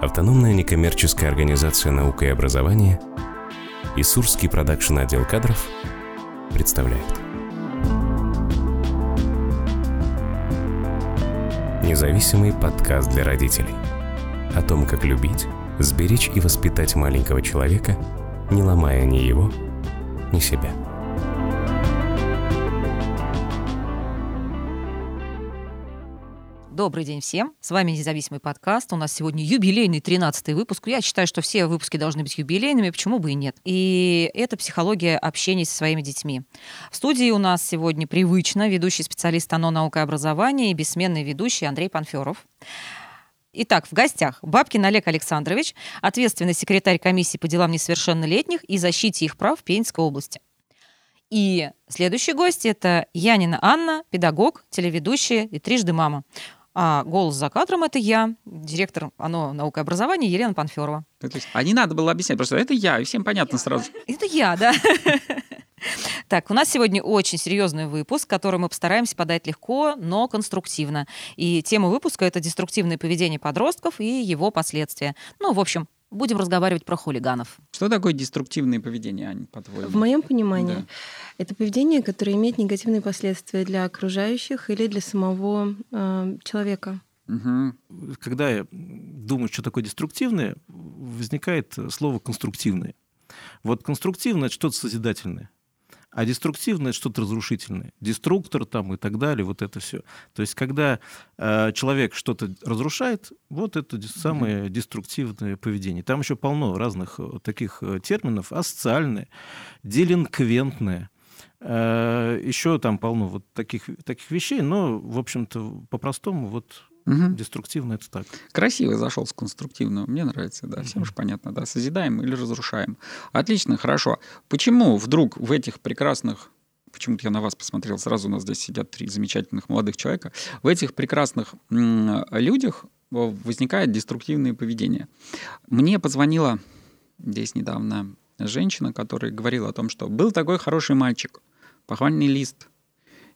Автономная некоммерческая организация «Наука и образование» и Сурский продакшн отдел кадров представляют. Независимый подкаст для родителей. О том, как любить, сберечь и воспитать маленького человека, не ломая ни его, ни себя. Добрый день всем. С вами независимый подкаст. У нас сегодня юбилейный 13 выпуск. Я считаю, что все выпуски должны быть юбилейными, почему бы и нет. И это психология общения со своими детьми. В студии у нас сегодня привычно ведущий специалист ОНО «Наука и образование» и бессменный ведущий Андрей Панферов. Итак, в гостях Бабкин Олег Александрович, ответственный секретарь комиссии по делам несовершеннолетних и защите их прав Пензенской области. И следующий гость – это Янина Анна, педагог, телеведущая и трижды мама. А голос за кадром это я, директор ОНО наука и образования Елена Панферова. А не надо было объяснять, просто это я, и всем понятно сразу. Это я, да. Так, у нас сегодня очень серьезный выпуск, который мы постараемся подать легко, но конструктивно. И тема выпуска — это деструктивное поведение подростков и его последствия. Ну, в общем, Будем разговаривать про хулиганов. Что такое деструктивное поведение, Ань, по-твоему? В моем понимании, да. это поведение, которое имеет негативные последствия для окружающих или для самого э, человека. Угу. Когда я думаю, что такое деструктивное, возникает слово конструктивное. Вот конструктивное это что-то созидательное а деструктивное что-то разрушительное. Деструктор там и так далее, вот это все. То есть, когда э, человек что-то разрушает, вот это самое деструктивное поведение. Там еще полно разных э, таких э, терминов. Асоциальное, делинквентное, э, еще там полно вот таких, таких вещей, но, в общем-то, по-простому вот Угу. Деструктивно это так. Красиво зашел с конструктивного. Мне нравится, да. Всем угу. же понятно, да. Созидаем или разрушаем. Отлично, хорошо. Почему вдруг в этих прекрасных почему-то я на вас посмотрел, сразу у нас здесь сидят три замечательных молодых человека, в этих прекрасных людях возникает деструктивное поведение. Мне позвонила здесь недавно женщина, которая говорила о том, что был такой хороший мальчик, похвальный лист,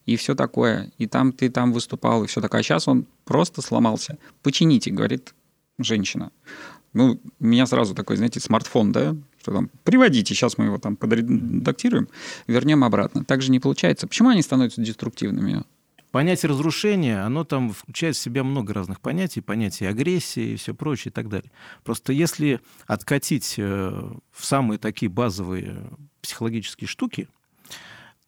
и все такое. И там ты там выступал, и все такое. А сейчас он просто сломался. Почините, говорит женщина. Ну, у меня сразу такой, знаете, смартфон, да, что там, приводите, сейчас мы его там подредактируем, вернем обратно. Так же не получается. Почему они становятся деструктивными? Понятие разрушения, оно там включает в себя много разных понятий, понятие агрессии и все прочее и так далее. Просто если откатить э, в самые такие базовые психологические штуки,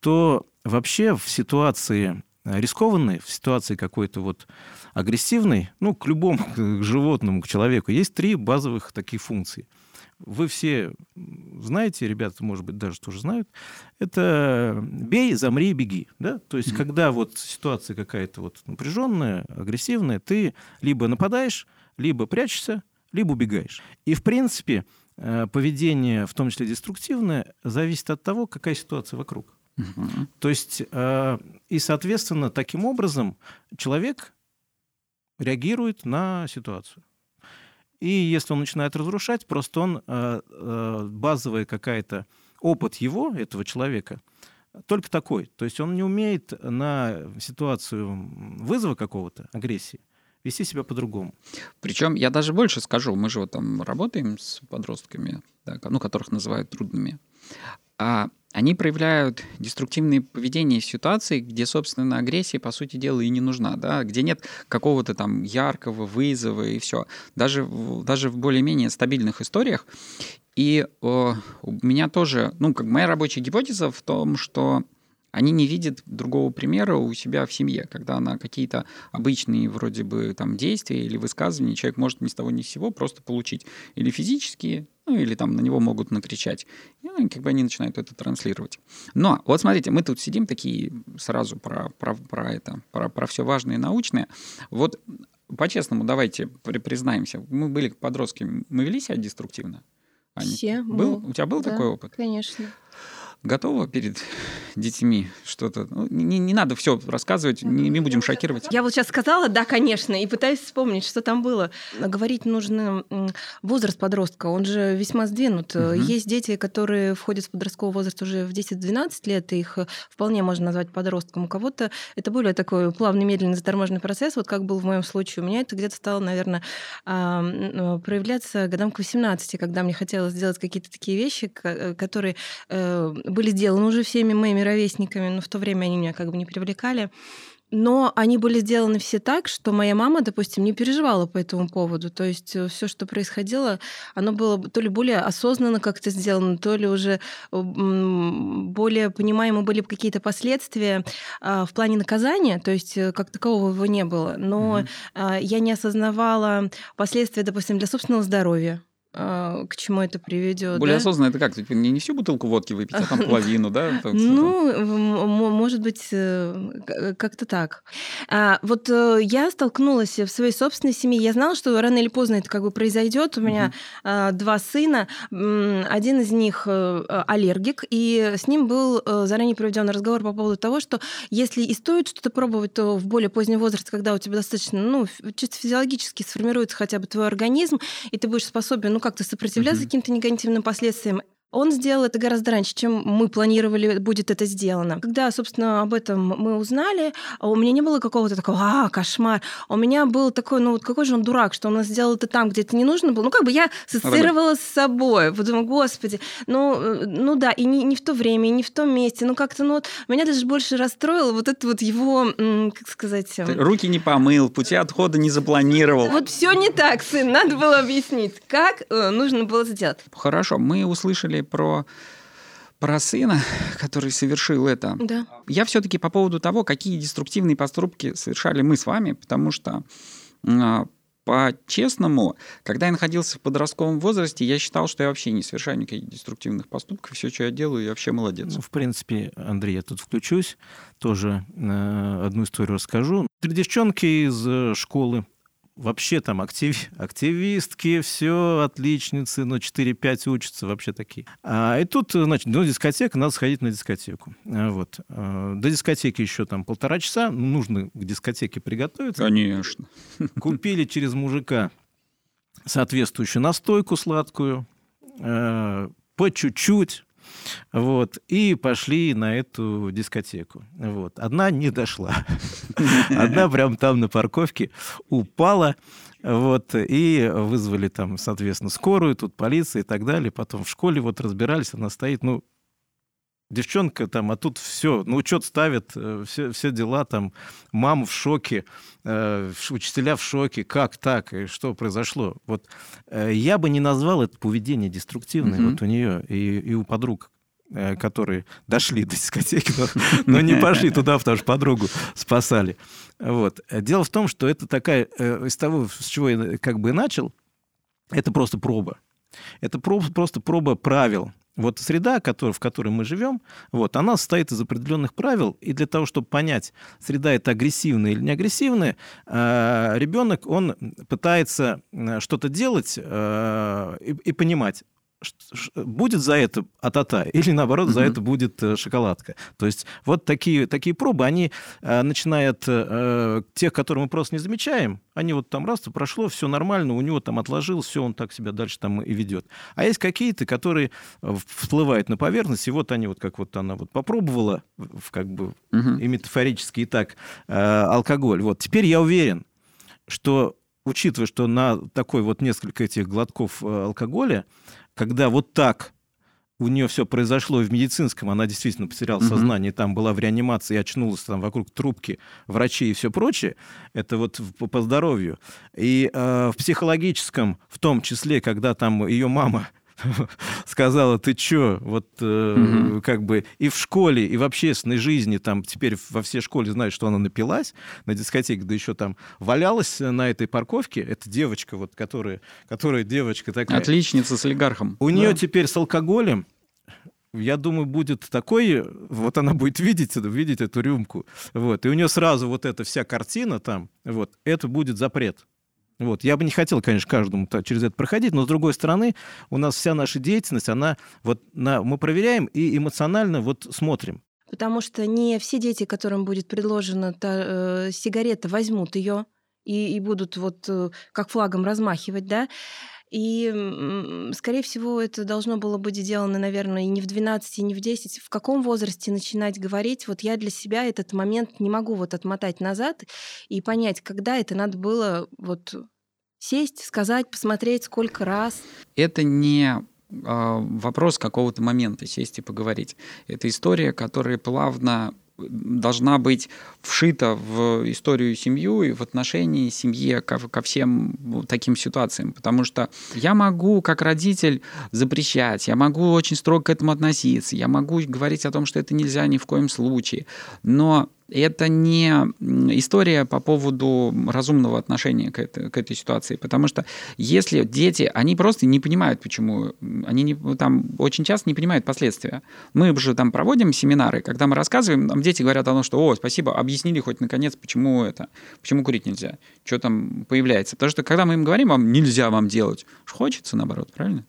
то вообще в ситуации э, рискованной, в ситуации какой-то вот агрессивной, ну, к любому к животному, к человеку, есть три базовых таких функции. Вы все знаете, ребята, может быть, даже тоже знают, это бей, замри, беги. Да? То есть, mm-hmm. когда вот ситуация какая-то вот напряженная, агрессивная, ты либо нападаешь, либо прячешься, либо убегаешь. И, в принципе, э, поведение, в том числе деструктивное, зависит от того, какая ситуация вокруг. Угу. То есть, э, и, соответственно, таким образом человек реагирует на ситуацию. И если он начинает разрушать, просто он э, э, базовая какая-то опыт его, этого человека, только такой. То есть он не умеет на ситуацию вызова какого-то, агрессии, вести себя по-другому. Причем я даже больше скажу, мы же вот там работаем с подростками, да, ну, которых называют трудными. А они проявляют деструктивное поведение в ситуации, где, собственно, агрессия, по сути дела, и не нужна, да, где нет какого-то там яркого вызова и все. Даже, даже в более-менее стабильных историях. И о, у меня тоже, ну, как моя рабочая гипотеза в том, что они не видят другого примера у себя в семье, когда на какие-то обычные вроде бы там действия или высказывания человек может ни с того ни с сего просто получить или физические, ну или там на него могут накричать. И как бы они начинают это транслировать. Но вот смотрите, мы тут сидим такие сразу про, про, про это, про, про все важное и научное. Вот по-честному давайте признаемся, мы были подростки, мы вели себя деструктивно? Аня? Все. Был? Мы... У тебя был да, такой опыт? Конечно. Готова перед детьми что-то? Ну, не, не надо все рассказывать, не, не будем шокировать. Я вот сейчас сказала, да, конечно, и пытаюсь вспомнить, что там было. Говорить нужно возраст подростка, он же весьма сдвинут. Угу. Есть дети, которые входят в подростковый возраст уже в 10-12 лет, и их вполне можно назвать подростком. У кого-то это более такой плавный, медленный, заторможенный процесс, вот как был в моем случае. У меня это где-то стало, наверное, проявляться годам к 18, когда мне хотелось сделать какие-то такие вещи, э, которые э, были сделаны уже всеми моими ровесниками, но в то время они меня как бы не привлекали. Но они были сделаны все так, что моя мама, допустим, не переживала по этому поводу. То есть э, все, что происходило, оно было то ли более осознанно как-то сделано, то ли уже более понимаемо были какие-то последствия а, в плане наказания. То есть э, как такового его не было. Но угу. я не осознавала последствия, допустим, для собственного здоровья. А, к чему это приведет. Более да? осознанно это как? Не, не всю бутылку водки выпить, а там половину, да? Ну, может быть, э, как-то так. А, вот э, я столкнулась в своей собственной семье. Я знала, что рано или поздно это как бы произойдет. У меня а, два сына. Один из них э, аллергик, и с ним был заранее проведен разговор по поводу того, что если и стоит что-то пробовать, то в более позднем возрасте, когда у тебя достаточно, ну, чисто физиологически сформируется хотя бы твой организм, и ты будешь способен, ну, как-то сопротивляться mm-hmm. каким-то негативным последствиям. Он сделал это гораздо раньше, чем мы планировали, будет это сделано. Когда, собственно, об этом мы узнали, а у меня не было какого-то такого, а, кошмар. У меня был такой, ну вот какой же он дурак, что он сделал это там, где это не нужно было. Ну, как бы я ассоциировала с собой. Подумала, господи, ну, э, ну да, и не, не в то время, и не в том месте. Ну, как-то, ну вот, меня даже больше расстроило вот это вот его, как сказать... Ты руки не помыл, пути отхода не запланировал. Вот все не так, сын, надо было объяснить, как э, нужно было сделать. Хорошо, мы услышали про про сына, который совершил это. Да. Я все-таки по поводу того, какие деструктивные поступки совершали мы с вами, потому что а, по-честному, когда я находился в подростковом возрасте, я считал, что я вообще не совершаю никаких деструктивных поступков. Все, что я делаю, я вообще молодец. Ну, в принципе, Андрей, я тут включусь, тоже э, одну историю расскажу. Три девчонки из э, школы вообще там актив, активистки, все, отличницы, ну, 4-5 учатся, вообще такие. А, и тут, значит, ну, дискотека, надо сходить на дискотеку. А, вот. А, до дискотеки еще там полтора часа, ну, нужно к дискотеке приготовиться. Конечно. Купили через мужика соответствующую настойку сладкую, а, по чуть-чуть, вот, и пошли на эту дискотеку. Вот. Одна не дошла. Одна прям там на парковке упала, вот, и вызвали там, соответственно, скорую, тут полиция и так далее. Потом в школе вот разбирались, она стоит, ну, девчонка там, а тут все, ну, учет ставят, все, все дела там, мама в шоке, э, учителя в шоке, как так, и что произошло. Вот э, я бы не назвал это поведение деструктивное mm-hmm. вот у нее и, и у подруг, э, которые дошли до дискотеки, но, но не пошли туда, потому что подругу спасали. Вот. Дело в том, что это такая, э, из того, с чего я как бы начал, это просто проба. Это просто проба правил, вот среда, который, в которой мы живем, вот, она состоит из определенных правил, и для того, чтобы понять, среда это агрессивная или не агрессивная, э, ребенок, он пытается э, что-то делать э, и, и понимать, будет за это атата или наоборот за это будет э, шоколадка. То есть вот такие, такие пробы, они э, начинают э, тех, которые мы просто не замечаем, они вот там раз, прошло, все нормально, у него там отложилось, все, он так себя дальше там и ведет. А есть какие-то, которые всплывают на поверхность, и вот они вот как вот она вот попробовала, в, как бы и метафорически и так, алкоголь. Вот теперь я уверен, что учитывая, что на такой вот несколько этих глотков алкоголя когда вот так у нее все произошло и в медицинском, она действительно потеряла угу. сознание, там была в реанимации, очнулась там вокруг трубки, врачи и все прочее, это вот по, по здоровью. И э, в психологическом, в том числе, когда там ее мама сказала, ты чё, вот э, угу. как бы и в школе, и в общественной жизни, там теперь во все школе знают, что она напилась на дискотеке, да еще там валялась на этой парковке, это девочка, вот, которая, которая девочка такая. Отличница с олигархом. У да. нее теперь с алкоголем я думаю, будет такой, вот она будет видеть, видеть эту рюмку, вот, и у нее сразу вот эта вся картина там, вот, это будет запрет. Вот. Я бы не хотел, конечно, каждому через это проходить, но с другой стороны, у нас вся наша деятельность, она вот на, мы проверяем и эмоционально вот смотрим. Потому что не все дети, которым будет предложена та, э, сигарета, возьмут ее и, и будут вот э, как флагом размахивать, да. И, скорее всего, это должно было быть сделано, наверное, и не в 12, и не в 10. В каком возрасте начинать говорить? Вот я для себя этот момент не могу вот отмотать назад и понять, когда это надо было вот сесть, сказать, посмотреть, сколько раз. Это не а, вопрос какого-то момента сесть и поговорить. Это история, которая плавно должна быть вшита в историю семью и в отношении семьи ко, ко всем таким ситуациям. Потому что я могу, как родитель, запрещать, я могу очень строго к этому относиться, я могу говорить о том, что это нельзя ни в коем случае. Но это не история по поводу разумного отношения к этой, к этой ситуации, потому что если дети, они просто не понимают, почему, они не, там очень часто не понимают последствия. Мы же там проводим семинары, когда мы рассказываем, нам дети говорят о том, что, о, спасибо, объяснили хоть наконец, почему это, почему курить нельзя, что там появляется. Потому что когда мы им говорим, вам нельзя вам делать, хочется наоборот, правильно?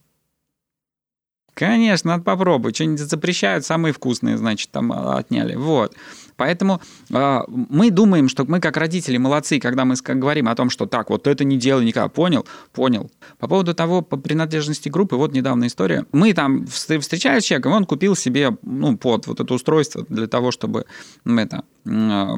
Конечно, надо попробовать. Что-нибудь запрещают, самые вкусные, значит, там а, отняли. Вот. Поэтому э, мы думаем, что мы как родители молодцы, когда мы говорим о том, что так, вот это не делай никогда. Понял? Понял. По поводу того, по принадлежности группы, вот недавно история. Мы там встречались с человеком, он купил себе ну, под вот это устройство для того, чтобы это, э,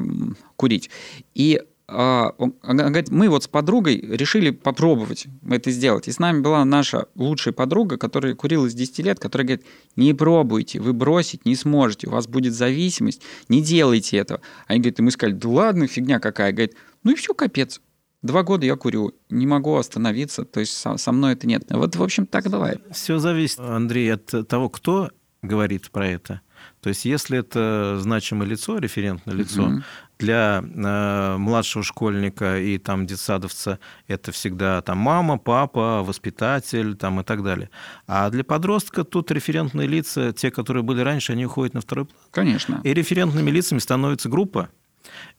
курить. И а, он говорит, мы вот с подругой решили попробовать это сделать. И с нами была наша лучшая подруга, которая курила с 10 лет, которая говорит, не пробуйте, вы бросить не сможете, у вас будет зависимость, не делайте этого. Они говорят, и мы сказали, да ладно, фигня какая. Говорит, ну и все, капец. Два года я курю, не могу остановиться, то есть со, со мной это нет. Вот, в общем, так давай. Все зависит, Андрей, от того, кто говорит про это. То есть, если это значимое лицо, референтное лицо, угу для э, младшего школьника и там детсадовца это всегда там мама, папа, воспитатель там и так далее. А для подростка тут референтные лица, те, которые были раньше, они уходят на второй план. Конечно. И референтными лицами становится группа.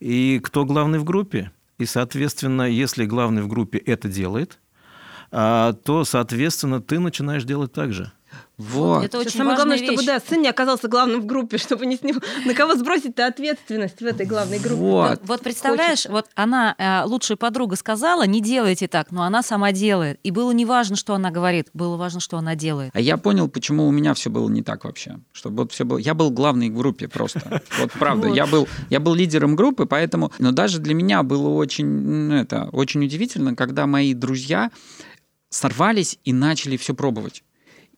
И кто главный в группе? И, соответственно, если главный в группе это делает, а, то, соответственно, ты начинаешь делать так же. Вот. Это очень Самое главное, вещь. чтобы да, сын не оказался главным в группе, чтобы не с ним на кого сбросить-то ответственность в этой главной группе. Вот, вот представляешь, Хочется. вот она, э, лучшая подруга, сказала, не делайте так, но она сама делает. И было не важно, что она говорит, было важно, что она делает. А я понял, почему у меня все было не так вообще. Чтобы вот все было. Я был главный в группе просто. Вот правда. Я был, я был лидером группы, поэтому. Но даже для меня было очень, это, очень удивительно, когда мои друзья сорвались и начали все пробовать.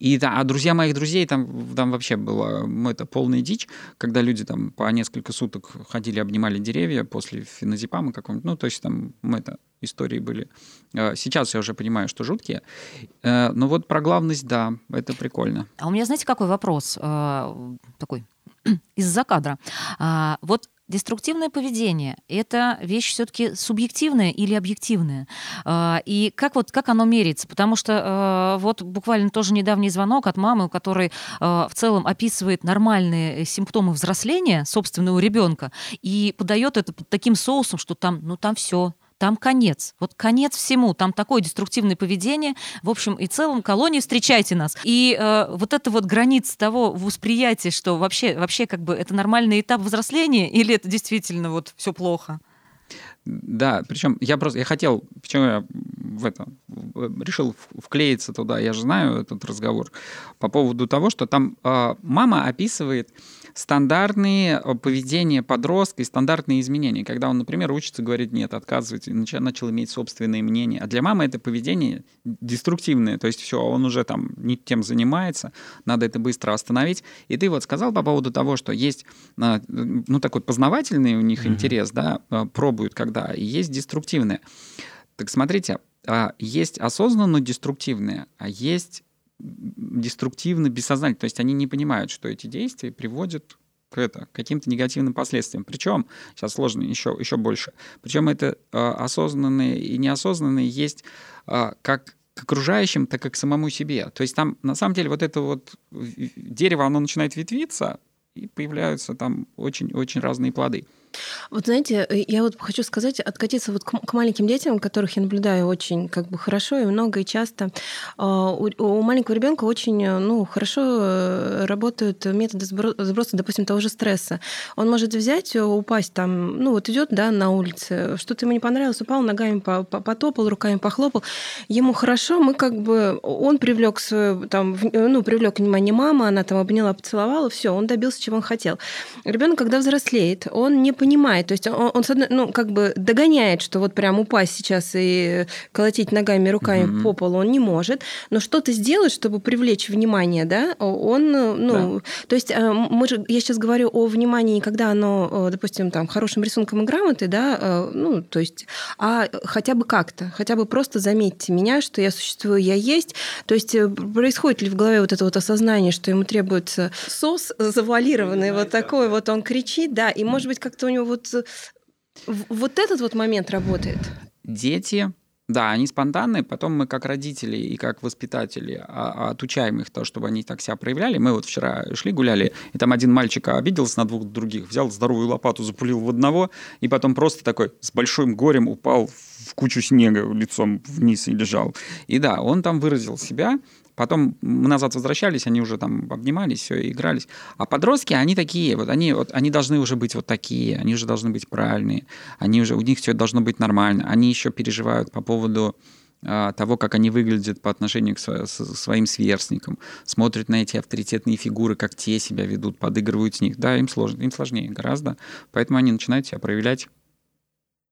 И, да, а друзья моих друзей, там, там вообще было это полная дичь, когда люди там по несколько суток ходили, обнимали деревья после феназепама какого-нибудь. Ну, то есть там мы это истории были. А, сейчас я уже понимаю, что жуткие. Э, но вот про главность, да, это прикольно. А у меня, знаете, какой вопрос э, такой из-за кадра? А, вот Деструктивное поведение – это вещь все-таки субъективная или объективная? А, и как, вот, как оно меряется? Потому что а, вот буквально тоже недавний звонок от мамы, у которой а, в целом описывает нормальные симптомы взросления собственного ребенка и подает это под таким соусом, что там, ну там все, там конец. Вот конец всему. Там такое деструктивное поведение. В общем и целом, колонии встречайте нас. И э, вот эта вот граница того восприятия, что вообще, вообще как бы это нормальный этап взросления или это действительно вот все плохо? Да, причем я просто я хотел, почему я в это решил вклеиться туда, я же знаю этот разговор по поводу того, что там э, мама описывает стандартные э, поведения подростка и стандартные изменения, когда он, например, учится говорить нет, отказывать, и начал иметь собственное мнение. А для мамы это поведение деструктивное, то есть все, он уже там не тем занимается, надо это быстро остановить. И ты вот сказал по поводу того, что есть, э, ну, такой познавательный у них mm-hmm. интерес, да, э, пробуют когда, и есть деструктивное. Так смотрите, а, есть осознанно деструктивные, а есть деструктивно, бессознательно. То есть они не понимают, что эти действия приводят к, это, к каким-то негативным последствиям. Причем, сейчас сложно еще, еще больше, причем это э, осознанные и неосознанные есть э, как к окружающим, так и к самому себе. То есть там, на самом деле, вот это вот дерево, оно начинает ветвиться, и появляются там очень-очень разные плоды. Вот знаете, э, я вот хочу сказать, откатиться вот к, маленьким детям, которых я наблюдаю очень как бы хорошо и много и часто. А, у, маленького ребенка очень э, ну, хорошо э, работают методы сброса, допустим, того же стресса. Он может взять, упасть там, ну вот идет, да, на улице, что-то ему не понравилось, упал, ногами потопал, руками похлопал. Ему хорошо, мы как бы, он привлек свое, там, ну, привлек внимание мамы, она там обняла, поцеловала, все, он добился, чего он хотел. Ребенок, когда взрослеет, он не понимает. То есть он, он ну, как бы догоняет, что вот прям упасть сейчас и колотить ногами, руками mm-hmm. по полу он не может, но что-то сделать, чтобы привлечь внимание, да, он, ну, да. то есть э, мы же, я сейчас говорю о внимании, когда оно, допустим, там, хорошим рисунком и грамотой, да, э, ну, то есть, а хотя бы как-то, хотя бы просто заметьте меня, что я существую, я есть, то есть э, происходит ли в голове вот это вот осознание, что ему требуется сос завуалированный, вот такой вот он кричит, да, и может быть как-то у него вот вот этот вот момент работает. Дети, да, они спонтанные, потом мы как родители и как воспитатели а, отучаем их то, чтобы они так себя проявляли. Мы вот вчера шли, гуляли, и там один мальчик обиделся на двух других, взял здоровую лопату, запулил в одного, и потом просто такой с большим горем упал в кучу снега лицом вниз и лежал. И да, он там выразил себя, Потом мы назад возвращались, они уже там обнимались, все, игрались. А подростки, они такие, вот они, вот, они должны уже быть вот такие, они уже должны быть правильные, они уже, у них все должно быть нормально. Они еще переживают по поводу а, того, как они выглядят по отношению к своим сверстникам, смотрят на эти авторитетные фигуры, как те себя ведут, подыгрывают с них. Да, им сложно, им сложнее гораздо, поэтому они начинают себя проявлять,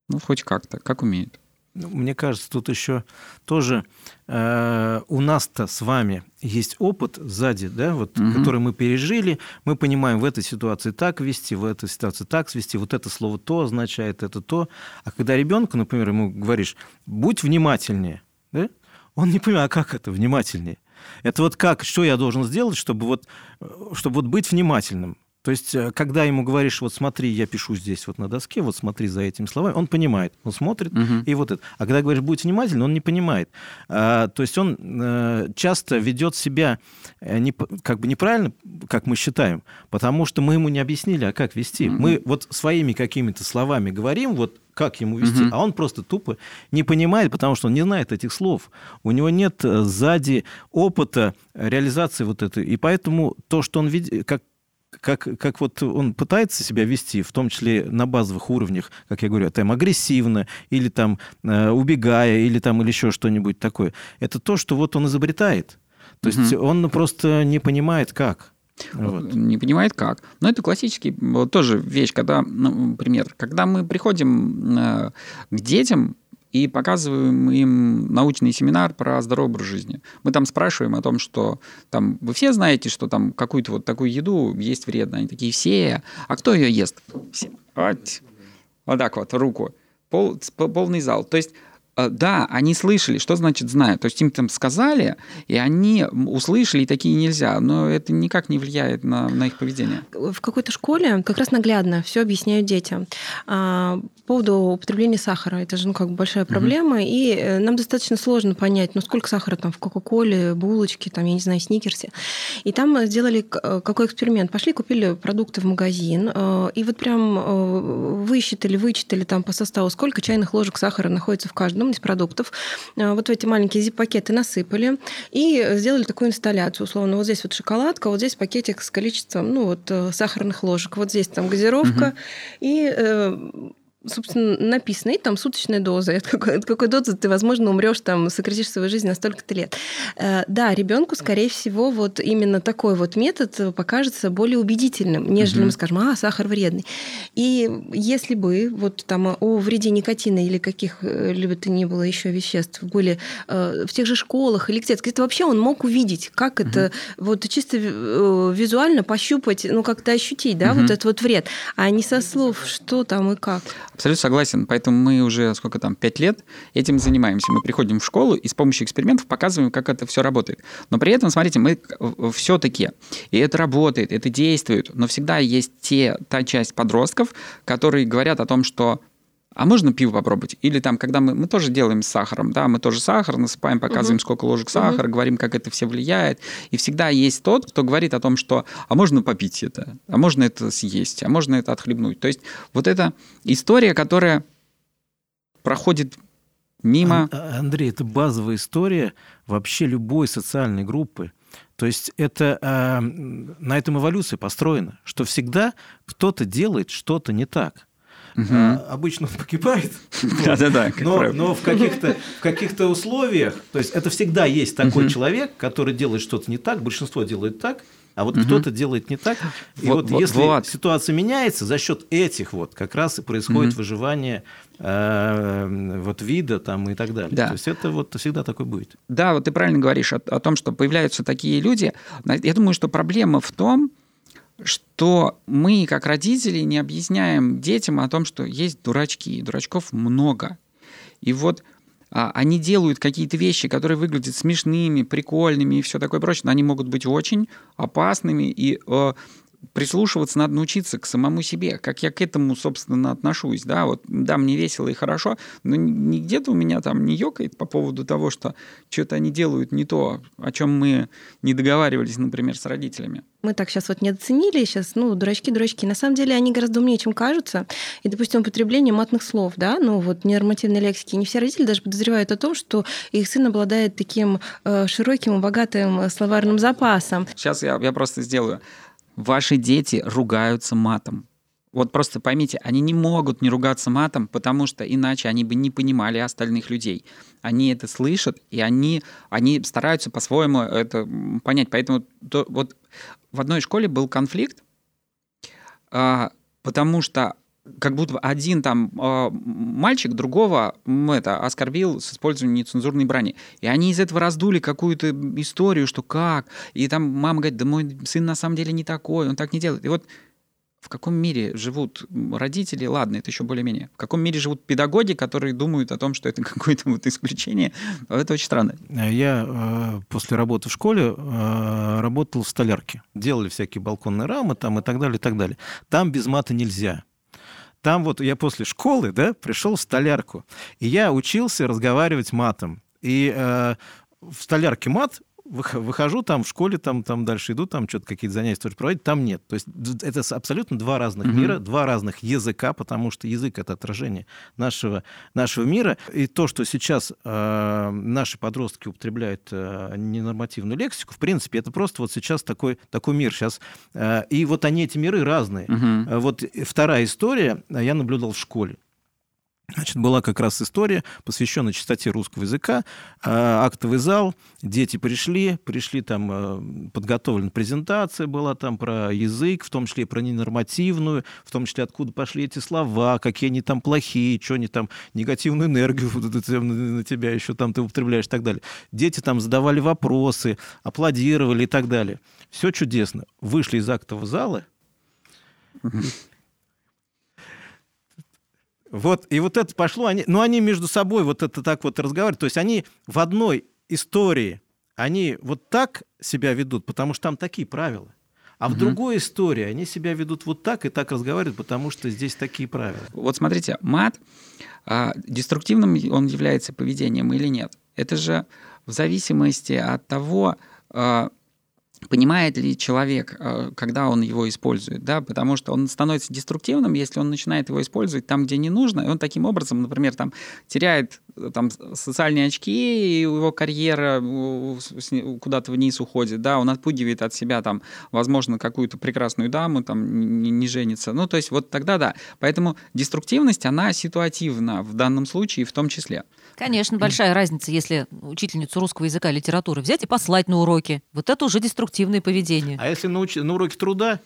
ну, хоть как-то, как умеют. Ну, мне кажется, тут еще тоже э, у нас-то с вами есть опыт сзади, да, вот, угу. который мы пережили. Мы понимаем, в этой ситуации так вести, в этой ситуации так свести, вот это слово то означает это то. А когда ребенку, например, ему говоришь, будь внимательнее, да, он не понимает, а как это внимательнее? Это вот как, что я должен сделать, чтобы вот, э, чтобы вот быть внимательным? То есть, э, когда ему говоришь, вот смотри, я пишу здесь вот на доске, вот смотри за этими словами, он понимает, он смотрит, угу. и вот это. А когда говоришь, будь внимательный, он не понимает. А, то есть он а, часто ведет себя э, не, как бы неправильно, как мы считаем, потому что мы ему не объяснили, а как вести. Угу. Мы вот своими какими-то словами говорим, вот как ему вести, угу. а он просто тупо не понимает, потому что он не знает этих слов. У него нет сзади опыта реализации вот этой. И поэтому то, что он видит, как как, как вот он пытается себя вести, в том числе на базовых уровнях, как я говорю, там агрессивно, или там э, убегая, или там или еще что-нибудь такое, это то, что вот он изобретает. То угу. есть он просто не понимает, как. Вот. Не понимает как. Но это классический тоже вещь, когда, ну, пример, когда мы приходим э, к детям, и показываем им научный семинар про здоровый образ жизни. Мы там спрашиваем о том, что там вы все знаете, что там какую-то вот такую еду есть вредно. Они такие все. А кто ее ест? Все. Вот, вот так вот, руку. Пол, полный зал. То есть да, они слышали, что значит знают. То есть им там сказали, и они услышали, и такие нельзя. Но это никак не влияет на, на их поведение. В какой-то школе как раз наглядно все объясняют детям. А, по поводу употребления сахара. Это же ну, как бы большая проблема. Угу. И э, нам достаточно сложно понять, ну сколько сахара там в Кока-Коле, булочке, там, я не знаю, сникерсе. И там сделали э, какой эксперимент. Пошли, купили продукты в магазин, и вот прям высчитали, вычитали там по составу, сколько чайных ложек сахара находится в каждом из продуктов э, вот в эти маленькие зип-пакеты насыпали и сделали такую инсталляцию. Условно, вот здесь вот шоколадка, вот здесь пакетик с количеством ну, вот, э, сахарных ложек, вот здесь там газировка. Угу. И э, собственно, написано, и там суточная доза. От какой, от какой дозы ты, возможно, умрешь, там, сократишь свою жизнь на столько-то лет. Э, да, ребенку, скорее всего, вот именно такой вот метод покажется более убедительным, нежели угу. мы скажем, а, сахар вредный. И если бы вот там о вреде никотина или каких-либо то ни было еще веществ были э, в тех же школах или где-то, где-то вообще он мог увидеть, как угу. это вот чисто э, визуально пощупать, ну, как-то ощутить, да, угу. вот этот вот вред, а не со слов, что там и как. Абсолютно согласен. Поэтому мы уже, сколько там, пять лет этим занимаемся. Мы приходим в школу и с помощью экспериментов показываем, как это все работает. Но при этом, смотрите, мы все-таки, и это работает, это действует, но всегда есть те, та часть подростков, которые говорят о том, что а можно пиво попробовать? Или там, когда мы, мы тоже делаем с сахаром, да, мы тоже сахар насыпаем, показываем, угу. сколько ложек сахара, угу. говорим, как это все влияет. И всегда есть тот, кто говорит о том, что а можно попить это, а можно это съесть, а можно это отхлебнуть. То есть вот эта история, которая проходит мимо... А, Андрей, это базовая история вообще любой социальной группы. То есть это э, на этом эволюция построена, что всегда кто-то делает что-то не так. Угу. А, обычно он погибает. Да-да-да. Но, но в каких-то в каких-то условиях, то есть это всегда есть такой угу. человек, который делает что-то не так, большинство делает так, а вот угу. кто-то делает не так. И вот, вот, вот если вот. ситуация меняется, за счет этих вот как раз и происходит угу. выживание э, вот вида там и так далее. Да. То есть это вот всегда такое будет. Да, вот ты правильно говоришь о, о том, что появляются такие люди. Я думаю, что проблема в том, что мы, как родители, не объясняем детям о том, что есть дурачки, и дурачков много. И вот а, они делают какие-то вещи, которые выглядят смешными, прикольными и все такое прочее, но они могут быть очень опасными, и э, прислушиваться надо научиться к самому себе, как я к этому, собственно, отношусь, да, вот, да, мне весело и хорошо, но не где-то у меня там не ёкает по поводу того, что что-то они делают не то, о чем мы не договаривались, например, с родителями. Мы так сейчас вот не оценили, сейчас, ну, дурачки-дурачки. На самом деле они гораздо умнее, чем кажутся. И, допустим, употребление матных слов, да, ну, вот ненормативной лексики. Не все родители даже подозревают о том, что их сын обладает таким э, широким и богатым словарным запасом. Сейчас я, я просто сделаю ваши дети ругаются матом. Вот просто поймите, они не могут не ругаться матом, потому что иначе они бы не понимали остальных людей. Они это слышат, и они, они стараются по-своему это понять. Поэтому то, вот в одной школе был конфликт, а, потому что как будто один там э, мальчик другого это оскорбил с использованием нецензурной брани. И они из этого раздули какую-то историю, что как. И там мама говорит, да мой сын на самом деле не такой, он так не делает. И вот в каком мире живут родители, ладно, это еще более-менее, в каком мире живут педагоги, которые думают о том, что это какое-то вот исключение, это очень странно. Я э, после работы в школе работал в столярке. Делали всякие балконные рамы там и так далее, и так далее. Там без мата нельзя. Там вот я после школы, да, пришел в столярку, и я учился разговаривать матом. И э, в столярке мат выхожу там в школе, там, там дальше иду, там что-то какие-то занятия тоже проводить, там нет. То есть это абсолютно два разных mm-hmm. мира, два разных языка, потому что язык — это отражение нашего, нашего мира. И то, что сейчас э, наши подростки употребляют э, ненормативную лексику, в принципе, это просто вот сейчас такой, такой мир сейчас. Э, и вот они, эти миры разные. Mm-hmm. Вот вторая история я наблюдал в школе. Значит, была как раз история, посвященная чистоте русского языка. А, актовый зал, дети пришли, пришли там, э, подготовлена презентация была там про язык, в том числе про ненормативную, в том числе откуда пошли эти слова, какие они там плохие, что они там негативную энергию на тебя еще там ты употребляешь и так далее. Дети там задавали вопросы, аплодировали и так далее. Все чудесно. Вышли из актового зала, вот, и вот это пошло, они, ну, они между собой вот это так вот разговаривают, то есть они в одной истории, они вот так себя ведут, потому что там такие правила. А угу. в другой истории они себя ведут вот так и так разговаривают, потому что здесь такие правила. Вот смотрите, мат, а, деструктивным он является поведением или нет? Это же в зависимости от того, а, понимает ли человек, э, когда он его использует, да, потому что он становится деструктивным, если он начинает его использовать там, где не нужно, и он таким образом, например, там теряет э, там социальные очки, и его карьера куда-то вниз уходит, да, он отпугивает от себя там, возможно, какую-то прекрасную даму, там, не, не женится, ну, то есть вот тогда да. Поэтому деструктивность, она ситуативна в данном случае в том числе. Конечно, большая разница, если учительницу русского языка и литературы взять и послать на уроки. Вот это уже деструктивное поведение. А если на, уч... на уроке труда?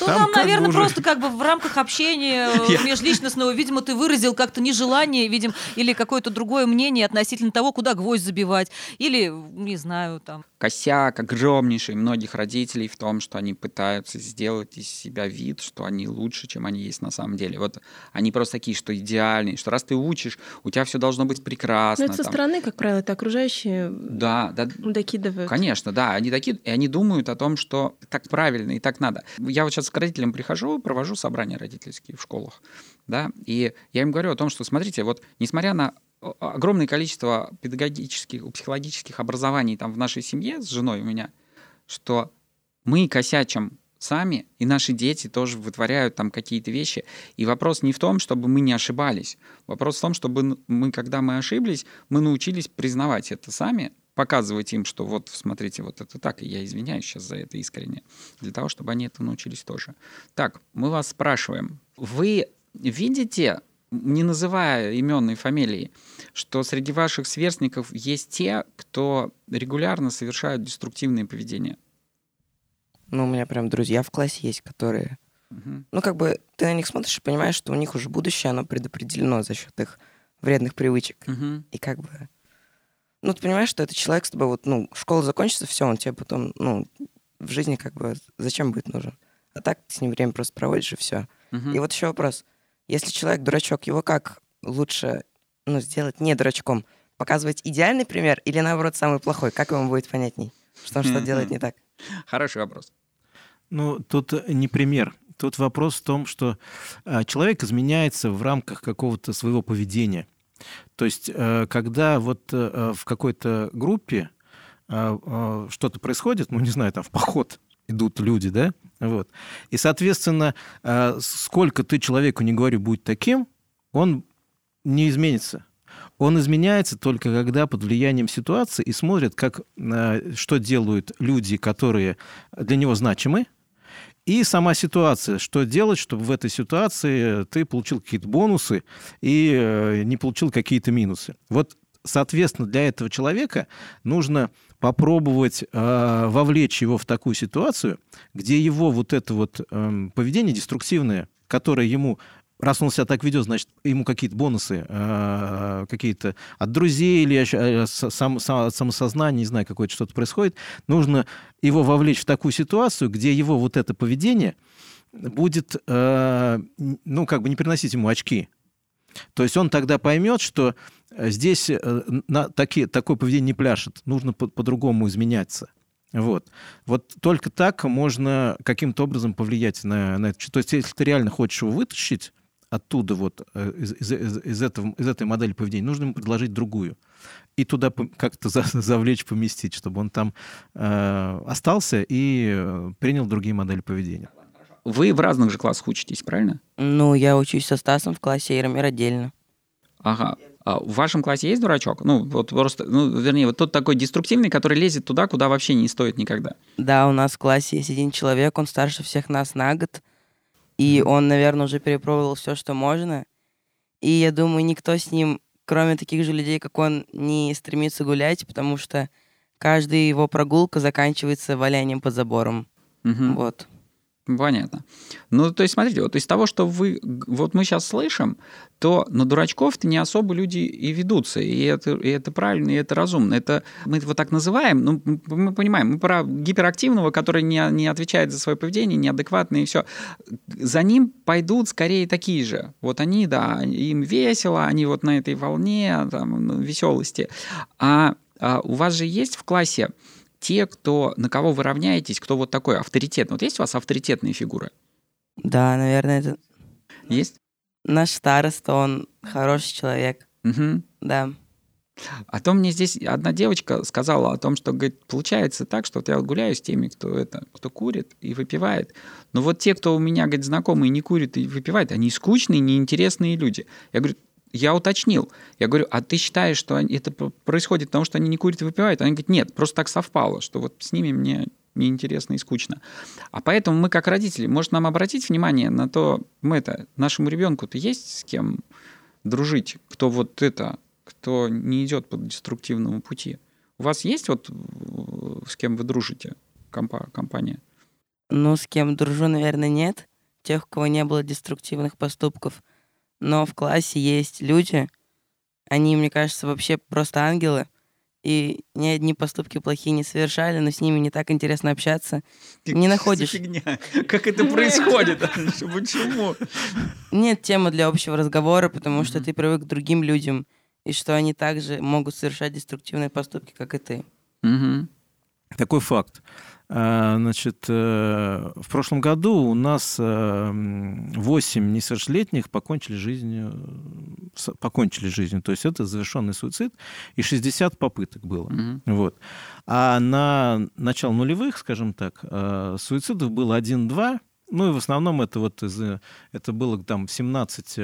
Ну, там, там наверное, уже... просто как бы в рамках общения э, межличностного, видимо, ты выразил как-то нежелание, видим, или какое-то другое мнение относительно того, куда гвоздь забивать, или, не знаю, там. Косяк огромнейший многих родителей в том, что они пытаются сделать из себя вид, что они лучше, чем они есть на самом деле. Вот они просто такие, что идеальные, что раз ты учишь, у тебя все должно быть прекрасно. Но это со там. стороны, как правило, это окружающие да, да, докидывают. Конечно, да, они такие, и они думают о том, что так правильно и так надо. Я вот сейчас к родителям прихожу, провожу собрания родительские в школах, да, и я им говорю о том, что, смотрите, вот несмотря на огромное количество педагогических, психологических образований там в нашей семье с женой у меня, что мы косячим сами, и наши дети тоже вытворяют там какие-то вещи. И вопрос не в том, чтобы мы не ошибались. Вопрос в том, чтобы мы, когда мы ошиблись, мы научились признавать это сами, показывать им, что вот, смотрите, вот это так, и я извиняюсь сейчас за это искренне, для того, чтобы они это научились тоже. Так, мы вас спрашиваем, вы видите, не называя имен и фамилии, что среди ваших сверстников есть те, кто регулярно совершают деструктивные поведения? Ну, у меня прям друзья в классе есть, которые... Угу. Ну, как бы ты на них смотришь и понимаешь, что у них уже будущее, оно предопределено за счет их вредных привычек. Угу. И как бы... Ну, ты понимаешь, что этот человек с тобой, вот, ну, школа закончится, все, он тебе потом, ну, в жизни как бы зачем будет нужен? А так ты с ним время просто проводишь, и все. Угу. И вот еще вопрос. Если человек дурачок, его как лучше, ну, сделать не дурачком? Показывать идеальный пример или, наоборот, самый плохой? Как ему будет понятней, что он что делает не так? Хороший вопрос. Ну, тут не пример. Тут вопрос в том, что а, человек изменяется в рамках какого-то своего поведения. То есть, э, когда вот э, в какой-то группе что-то происходит, ну, не знаю, там в поход идут люди, да, вот, и, соответственно, сколько ты человеку не говори, будь таким, он не изменится. Он изменяется только когда под влиянием ситуации и смотрит, как, что делают люди, которые для него значимы, и сама ситуация, что делать, чтобы в этой ситуации ты получил какие-то бонусы и э, не получил какие-то минусы. Вот, соответственно, для этого человека нужно попробовать э, вовлечь его в такую ситуацию, где его вот это вот э, поведение деструктивное, которое ему раз он себя так ведет, значит, ему какие-то бонусы, э, какие-то от друзей или э, сам, сам, самосознания, не знаю, какое-то что-то происходит, нужно его вовлечь в такую ситуацию, где его вот это поведение будет, э, ну, как бы не приносить ему очки. То есть он тогда поймет, что здесь на такие, такое поведение не пляшет, нужно по- по-другому изменяться. Вот. Вот только так можно каким-то образом повлиять на, на это. То есть, если ты реально хочешь его вытащить, оттуда вот э, из, из, из, из, этого, из этой модели поведения, нужно ему предложить другую. И туда как-то за, завлечь, поместить, чтобы он там э, остался и э, принял другие модели поведения. Вы в разных же классах учитесь, правильно? Ну, я учусь со Стасом в классе, Ирамир отдельно. Ага. А в вашем классе есть дурачок? Ну, вот просто, ну, вернее, вот тот такой деструктивный, который лезет туда, куда вообще не стоит никогда. Да, у нас в классе есть один человек, он старше всех нас на год. И он, наверное, уже перепробовал все, что можно. И я думаю, никто с ним, кроме таких же людей, как он, не стремится гулять, потому что каждая его прогулка заканчивается валянием под забором. Угу. Вот. Понятно. Ну, то есть, смотрите, вот из того, что вы, вот мы сейчас слышим, то на дурачков-то не особо люди и ведутся, и это, и это правильно, и это разумно. Это мы его так называем, ну, мы понимаем, мы про гиперактивного, который не, не отвечает за свое поведение, неадекватный и все. За ним пойдут скорее такие же. Вот они, да, им весело, они вот на этой волне там, веселости. А, а у вас же есть в классе те, кто, на кого вы равняетесь, кто вот такой авторитетный. Вот есть у вас авторитетные фигуры? Да, наверное, это... Есть? Наш староста, он хороший человек. Угу. Да. А то мне здесь одна девочка сказала о том, что, говорит, получается так, что вот я гуляю с теми, кто это, кто курит и выпивает. Но вот те, кто у меня, говорит, знакомые не курят и выпивают, они скучные, неинтересные люди. Я говорю, я уточнил. Я говорю, а ты считаешь, что это происходит потому, что они не курят и выпивают? Они говорят, нет, просто так совпало, что вот с ними мне неинтересно и скучно. А поэтому мы, как родители, может нам обратить внимание на то, мы это, нашему ребенку-то есть с кем дружить, кто вот это, кто не идет по деструктивному пути. У вас есть вот с кем вы дружите, компа компания? Ну, с кем дружу, наверное, нет. Тех, у кого не было деструктивных поступков – но в классе есть люди, они, мне кажется, вообще просто ангелы, и ни одни поступки плохие не совершали, но с ними не так интересно общаться. Ты не находишь. Фигня. Как это происходит? Почему? Нет темы для общего разговора, потому что ты привык к другим людям, и что они также могут совершать деструктивные поступки, как и ты. Такой факт. А, значит, э, в прошлом году у нас 8 несовершеннолетних покончили жизнь, покончили жизнь. То есть это завершенный суицид, и 60 попыток было. Mm-hmm. Вот. А на начало нулевых, скажем так, э, суицидов было 1-2, ну и в основном это вот из, это было там 17,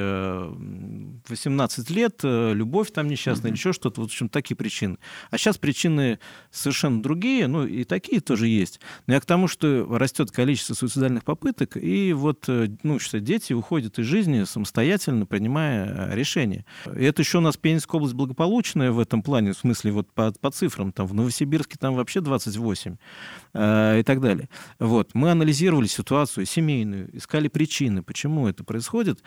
18 э, лет, э, любовь там несчастная, mm-hmm. еще что-то, вот, в общем, такие причины. А сейчас причины совершенно другие, ну и такие тоже есть. Но я к тому, что растет количество суицидальных попыток, и вот, э, ну, что дети уходят из жизни самостоятельно, принимая решения. И это еще у нас Пензенская область благополучная в этом плане, в смысле вот по, по цифрам, там в Новосибирске там вообще 28 э, и так далее. Вот. Мы анализировали ситуацию, семейную, искали причины, почему это происходит.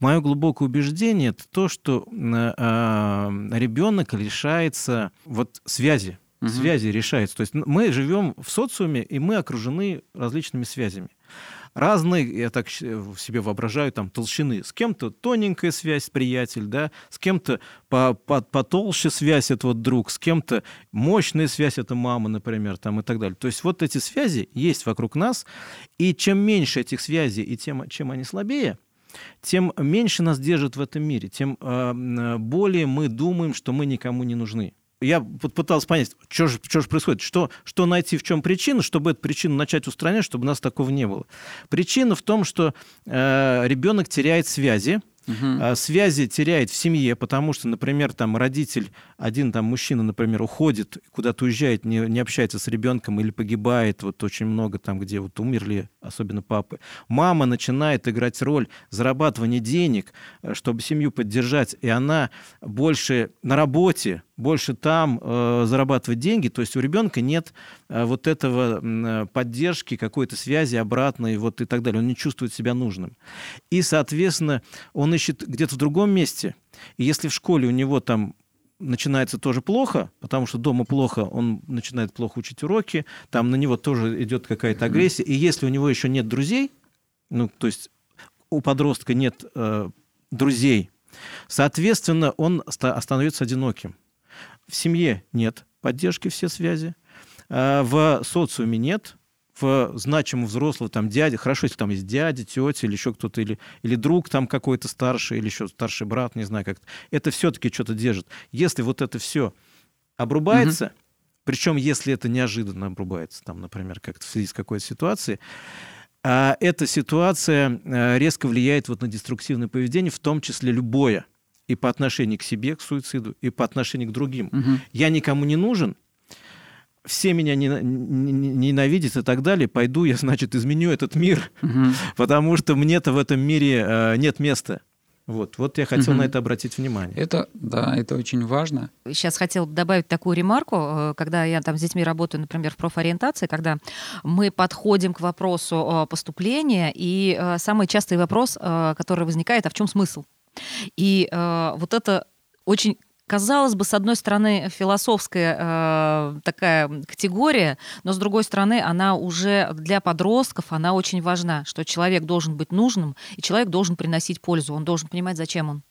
Мое глубокое убеждение это то, что э, ребенок лишается вот связи, угу. связи решается. То есть мы живем в социуме и мы окружены различными связями разные, я так себе воображаю, там, толщины. С кем-то тоненькая связь, приятель, да, с кем-то по, по, потолще связь, это вот друг, с кем-то мощная связь, это мама, например, там, и так далее. То есть вот эти связи есть вокруг нас, и чем меньше этих связей, и тем, чем они слабее, тем меньше нас держит в этом мире, тем э, более мы думаем, что мы никому не нужны я пытался понять, что же, что же происходит, что, что найти, в чем причина, чтобы эту причину начать устранять, чтобы у нас такого не было. Причина в том, что э, ребенок теряет связи, угу. связи теряет в семье, потому что, например, там родитель, один там мужчина, например, уходит, куда-то уезжает, не, не общается с ребенком или погибает, вот очень много там, где вот умерли, особенно папы. Мама начинает играть роль зарабатывания денег, э, чтобы семью поддержать, и она больше на работе, больше там э, зарабатывать деньги, то есть у ребенка нет э, вот этого э, поддержки, какой-то связи обратной вот и так далее. Он не чувствует себя нужным. И, соответственно, он ищет где-то в другом месте. И если в школе у него там начинается тоже плохо, потому что дома плохо, он начинает плохо учить уроки, там на него тоже идет какая-то агрессия. И если у него еще нет друзей, ну, то есть у подростка нет э, друзей, соответственно, он становится одиноким. В семье нет поддержки все связи, а в социуме нет, в значимом взрослого там дядя, хорошо, если там есть дядя, тетя или еще кто-то, или, или друг там какой-то старший, или еще старший брат, не знаю как. Это все-таки что-то держит. Если вот это все обрубается, угу. причем если это неожиданно обрубается, там, например, как-то в связи с какой-то ситуацией, а эта ситуация э, резко влияет вот на деструктивное поведение, в том числе любое – и по отношению к себе, к суициду, и по отношению к другим. Угу. Я никому не нужен, все меня ненавидят и так далее, пойду я, значит, изменю этот мир, угу. потому что мне-то в этом мире э, нет места. Вот, вот я хотел угу. на это обратить внимание. Это, да, это очень важно. Сейчас хотел добавить такую ремарку, э, когда я там с детьми работаю, например, в профориентации, когда мы подходим к вопросу поступления, и э, самый частый вопрос, который возникает, а в чем смысл? И э, вот это очень казалось бы, с одной стороны, философская э, такая категория, но с другой стороны, она уже для подростков, она очень важна, что человек должен быть нужным, и человек должен приносить пользу, он должен понимать, зачем он.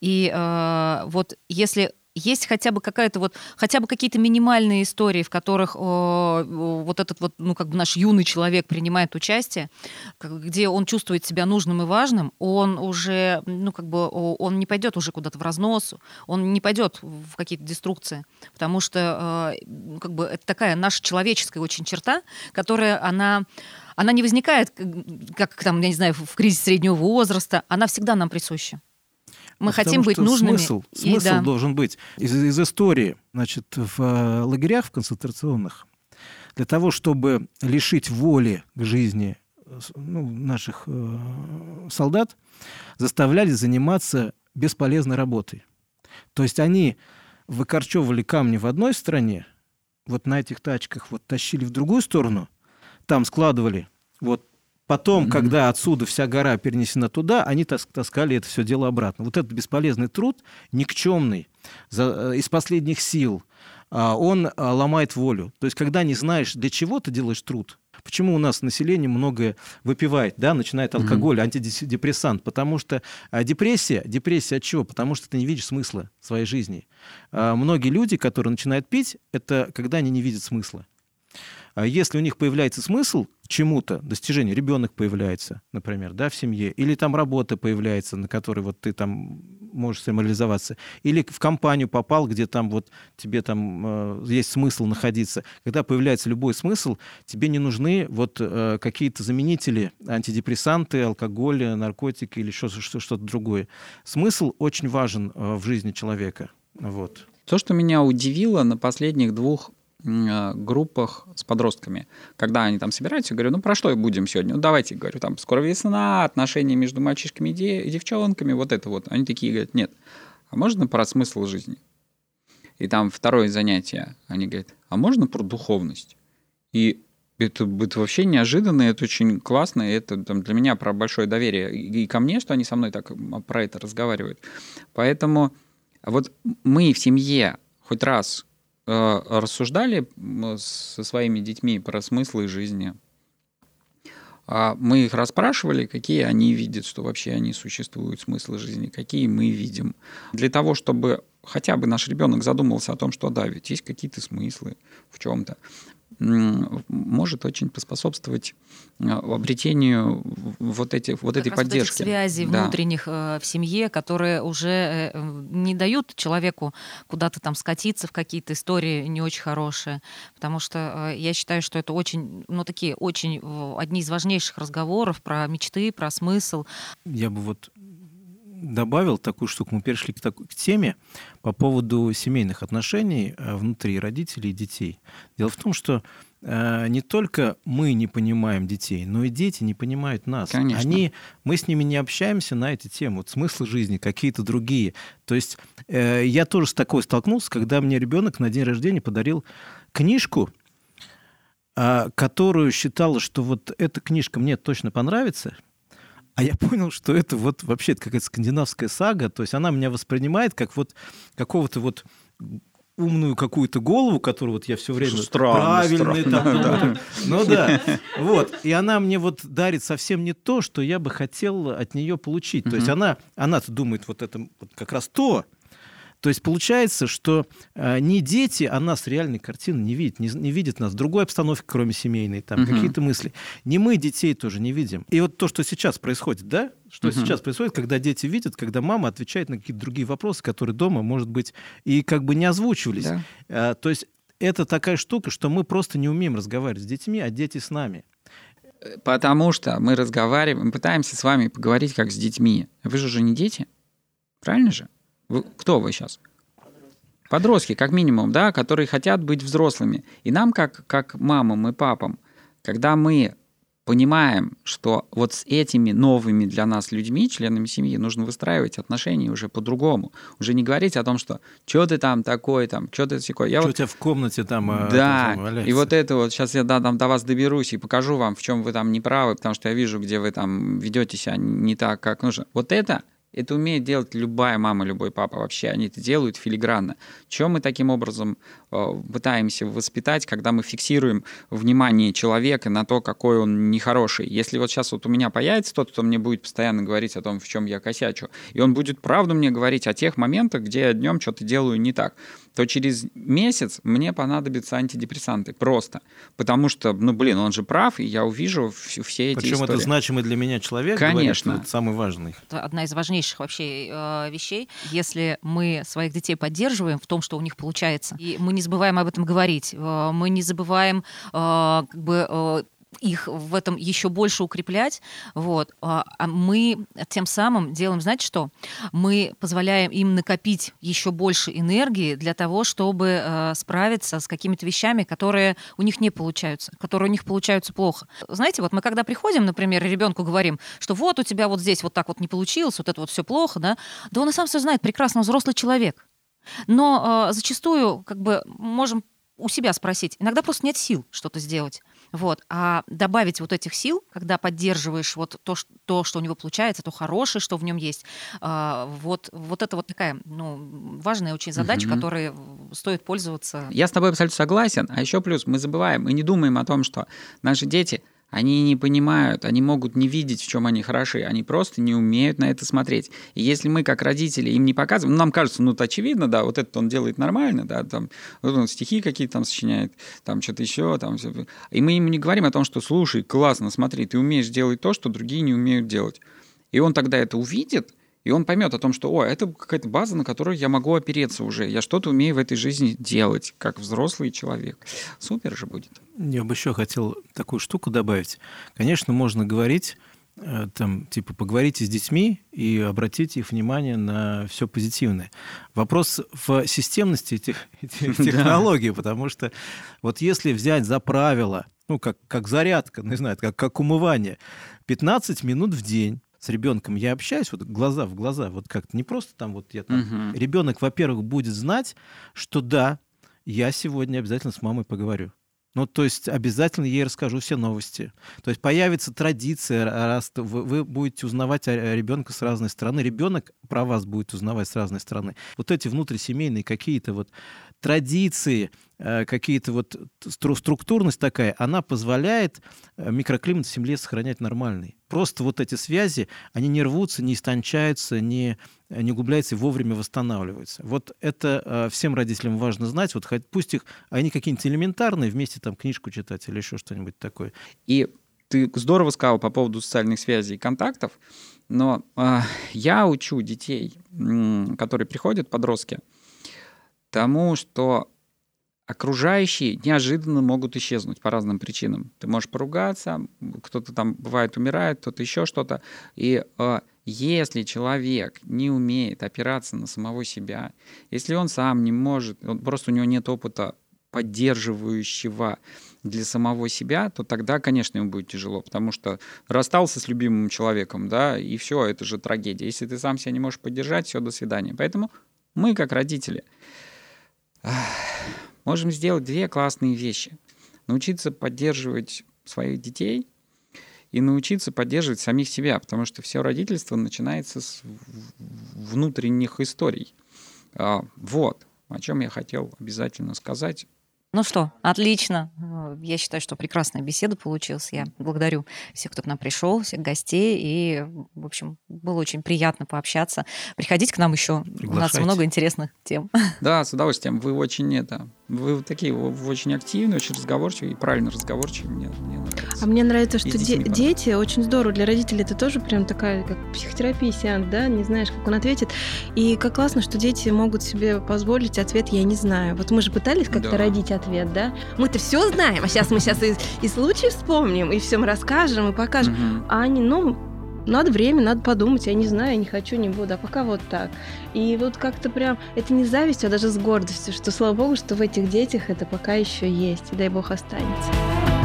И э, вот если есть хотя бы какая-то вот, хотя бы какие-то минимальные истории, в которых э, вот этот вот, ну, как бы наш юный человек принимает участие, где он чувствует себя нужным и важным, он уже, ну, как бы, он не пойдет уже куда-то в разнос, он не пойдет в какие-то деструкции, потому что, э, как бы, это такая наша человеческая очень черта, которая, она она не возникает, как там, я не знаю, в кризисе среднего возраста, она всегда нам присуща. Мы Потому хотим быть нужными. Смысл, смысл и, да. должен быть из, из истории. Значит, в э, лагерях в концентрационных для того, чтобы лишить воли к жизни ну, наших э, солдат, заставляли заниматься бесполезной работой. То есть они выкорчевывали камни в одной стороне, вот на этих тачках вот тащили в другую сторону, там складывали вот Потом, mm-hmm. когда отсюда вся гора перенесена туда, они таскали это все дело обратно. Вот этот бесполезный труд, никчемный, за, э, из последних сил, а, он а, ломает волю. То есть, когда не знаешь, для чего ты делаешь труд, Почему у нас население многое выпивает, да, начинает алкоголь, mm-hmm. антидепрессант? Потому что а, депрессия, депрессия от чего? Потому что ты не видишь смысла своей жизни. А, многие люди, которые начинают пить, это когда они не видят смысла. А если у них появляется смысл чему-то, достижению, ребенок появляется, например, да, в семье, или там работа появляется, на которой вот ты там можешь самореализоваться, или в компанию попал, где там вот тебе там э, есть смысл находиться. Когда появляется любой смысл, тебе не нужны вот э, какие-то заменители, антидепрессанты, алкоголь, наркотики или что-то другое. Смысл очень важен э, в жизни человека. Вот. То, что меня удивило на последних двух группах с подростками. Когда они там собираются, я говорю, ну про что будем сегодня? Ну давайте, говорю, там скоро весна, отношения между мальчишками и девчонками, вот это вот. Они такие говорят, нет, а можно про смысл жизни? И там второе занятие, они говорят, а можно про духовность? И это, это вообще неожиданно, это очень классно, и это там, для меня про большое доверие и ко мне, что они со мной так про это разговаривают. Поэтому вот мы в семье хоть раз рассуждали со своими детьми про смыслы жизни. А мы их расспрашивали, какие они видят, что вообще они существуют, смыслы жизни, какие мы видим. Для того, чтобы хотя бы наш ребенок задумался о том, что да, ведь есть какие-то смыслы в чем-то может очень поспособствовать э, обретению вот, этих, вот этой поддержки. Вот связей да. внутренних э, в семье, которые уже э, не дают человеку куда-то там скатиться в какие-то истории не очень хорошие. Потому что я считаю, что это очень, ну, такие очень одни из важнейших разговоров про мечты, про смысл. Я бы вот добавил такую штуку. Мы перешли к, такой, к теме по поводу семейных отношений э, внутри родителей и детей. Дело в том, что э, не только мы не понимаем детей, но и дети не понимают нас. Конечно. Они, мы с ними не общаемся на эти темы, вот смыслы жизни, какие-то другие. То есть э, я тоже с такой столкнулся, когда мне ребенок на день рождения подарил книжку, э, которую считал, что вот эта книжка мне точно понравится – а я понял, что это вот вообще какая-то скандинавская сага, то есть она меня воспринимает как вот какого-то вот умную какую-то голову, которую вот я все время странно, правильный странно, там, да. ну да, вот, и она мне вот дарит совсем не то, что я бы хотел от нее получить, то есть она, она-то думает вот это вот как раз то, то есть получается, что э, не дети, а нас реальной картины не видят, не, не видят нас другой обстановки, кроме семейной, там угу. какие-то мысли. Не мы детей тоже не видим. И вот то, что сейчас происходит, да, что угу. сейчас происходит, когда дети видят, когда мама отвечает на какие-то другие вопросы, которые дома, может быть, и как бы не озвучивались. Да. А, то есть это такая штука, что мы просто не умеем разговаривать с детьми, а дети с нами. Потому что мы разговариваем, мы пытаемся с вами поговорить как с детьми. Вы же уже не дети, правильно же? Вы, кто вы сейчас? Подростки, как минимум, да, которые хотят быть взрослыми. И нам, как, как мамам и папам, когда мы понимаем, что вот с этими новыми для нас людьми, членами семьи, нужно выстраивать отношения уже по-другому. Уже не говорить о том, что что ты там такой, там, что ты такой. Что вот... у тебя в комнате там а, Да, там, и вот это вот, сейчас я да, там, до вас доберусь и покажу вам, в чем вы там неправы, потому что я вижу, где вы там ведете себя не так, как нужно. Вот это это умеет делать любая мама, любой папа вообще. Они это делают филигранно. Чем мы таким образом э, пытаемся воспитать, когда мы фиксируем внимание человека на то, какой он нехороший? Если вот сейчас вот у меня появится тот, кто мне будет постоянно говорить о том, в чем я косячу, и он будет правду мне говорить о тех моментах, где я днем что-то делаю не так, то через месяц мне понадобятся антидепрессанты. Просто. Потому что, ну, блин, он же прав, и я увижу все эти Причем истории. это значимый для меня человек. Конечно. Говорит, это самый важный. Это одна из важнейших вообще э, вещей. Если мы своих детей поддерживаем в том, что у них получается, и мы не забываем об этом говорить, э, мы не забываем э, как бы э, их в этом еще больше укреплять, вот, а, а мы тем самым делаем, знаете что? Мы позволяем им накопить еще больше энергии для того, чтобы э, справиться с какими-то вещами, которые у них не получаются, которые у них получаются плохо. Знаете, вот мы когда приходим, например, ребенку говорим, что вот у тебя вот здесь вот так вот не получилось, вот это вот все плохо, да, да он и сам все знает, прекрасно, взрослый человек. Но э, зачастую как бы можем у себя спросить. Иногда просто нет сил что-то сделать. Вот. А добавить вот этих сил, когда поддерживаешь вот то, что, то, что у него получается, то хорошее, что в нем есть, а, вот, вот это вот такая ну, важная очень задача, угу. которой стоит пользоваться. Я с тобой абсолютно согласен. А еще плюс мы забываем, мы не думаем о том, что наши дети Они не понимают, они могут не видеть, в чем они хороши, они просто не умеют на это смотреть. И если мы, как родители, им не показываем, ну, нам кажется, ну, это очевидно, да, вот это он делает нормально, да, там, вот он стихи какие-то там сочиняет, там что-то еще, там, и мы ему не говорим о том, что, слушай, классно, смотри, ты умеешь делать то, что другие не умеют делать. И он тогда это увидит, и он поймет о том, что, о, это какая-то база, на которую я могу опереться уже. Я что-то умею в этой жизни делать, как взрослый человек. Супер же будет. Я бы еще хотел такую штуку добавить. Конечно, можно говорить, э, там, типа, поговорите с детьми и обратите их внимание на все позитивное. Вопрос в системности этих, этих технологий, потому что вот если взять за правило, ну, как, как зарядка, не знаю, как, как умывание, 15 минут в день, с ребенком я общаюсь, вот глаза в глаза, вот как-то не просто там вот я там. Угу. Ребенок, во-первых, будет знать, что да, я сегодня обязательно с мамой поговорю. Ну, то есть обязательно ей расскажу все новости. То есть появится традиция, раз вы, вы будете узнавать о ребенка с разной стороны, ребенок про вас будет узнавать с разной стороны. Вот эти внутрисемейные какие-то вот традиции, э, какие-то вот структурность такая, она позволяет э, микроклимат в земле сохранять нормальный. Просто вот эти связи, они не рвутся, не истончаются, не, не углубляются и вовремя восстанавливаются. Вот это э, всем родителям важно знать. Вот пусть их, они какие-нибудь элементарные, вместе там книжку читать или еще что-нибудь такое. И ты здорово сказал по поводу социальных связей и контактов, но э, я учу детей, которые приходят, подростки, тому, что окружающие неожиданно могут исчезнуть по разным причинам. Ты можешь поругаться, кто-то там бывает умирает, кто-то еще что-то. И э, если человек не умеет опираться на самого себя, если он сам не может, он, просто у него нет опыта поддерживающего для самого себя, то тогда, конечно, ему будет тяжело, потому что расстался с любимым человеком, да, и все, это же трагедия. Если ты сам себя не можешь поддержать, все, до свидания. Поэтому мы, как родители, можем сделать две классные вещи. Научиться поддерживать своих детей и научиться поддерживать самих себя, потому что все родительство начинается с внутренних историй. А, вот, о чем я хотел обязательно сказать. Ну что, отлично. Я считаю, что прекрасная беседа получилась. Я благодарю всех, кто к нам пришел, всех гостей. И, в общем, было очень приятно пообщаться. Приходите к нам еще. У нас много интересных тем. Да, с удовольствием. Вы очень это вы такие вы очень активные, очень разговорчивые и правильно разговорчивые. Мне, мне нравится. А мне нравится, что де- дети очень здорово. Для родителей это тоже прям такая, как психотерапия сеанс, да, не знаешь, как он ответит. И как классно, что дети могут себе позволить ответ «я не знаю». Вот мы же пытались как-то да. родить ответ, да? Мы-то все знаем, а сейчас мы сейчас и, и случай вспомним, и всем расскажем, и покажем. Угу. А они, ну, надо время, надо подумать, я не знаю, я не хочу, не буду, а пока вот так. И вот как-то прям, это не зависть, а даже с гордостью, что слава богу, что в этих детях это пока еще есть, и дай бог останется.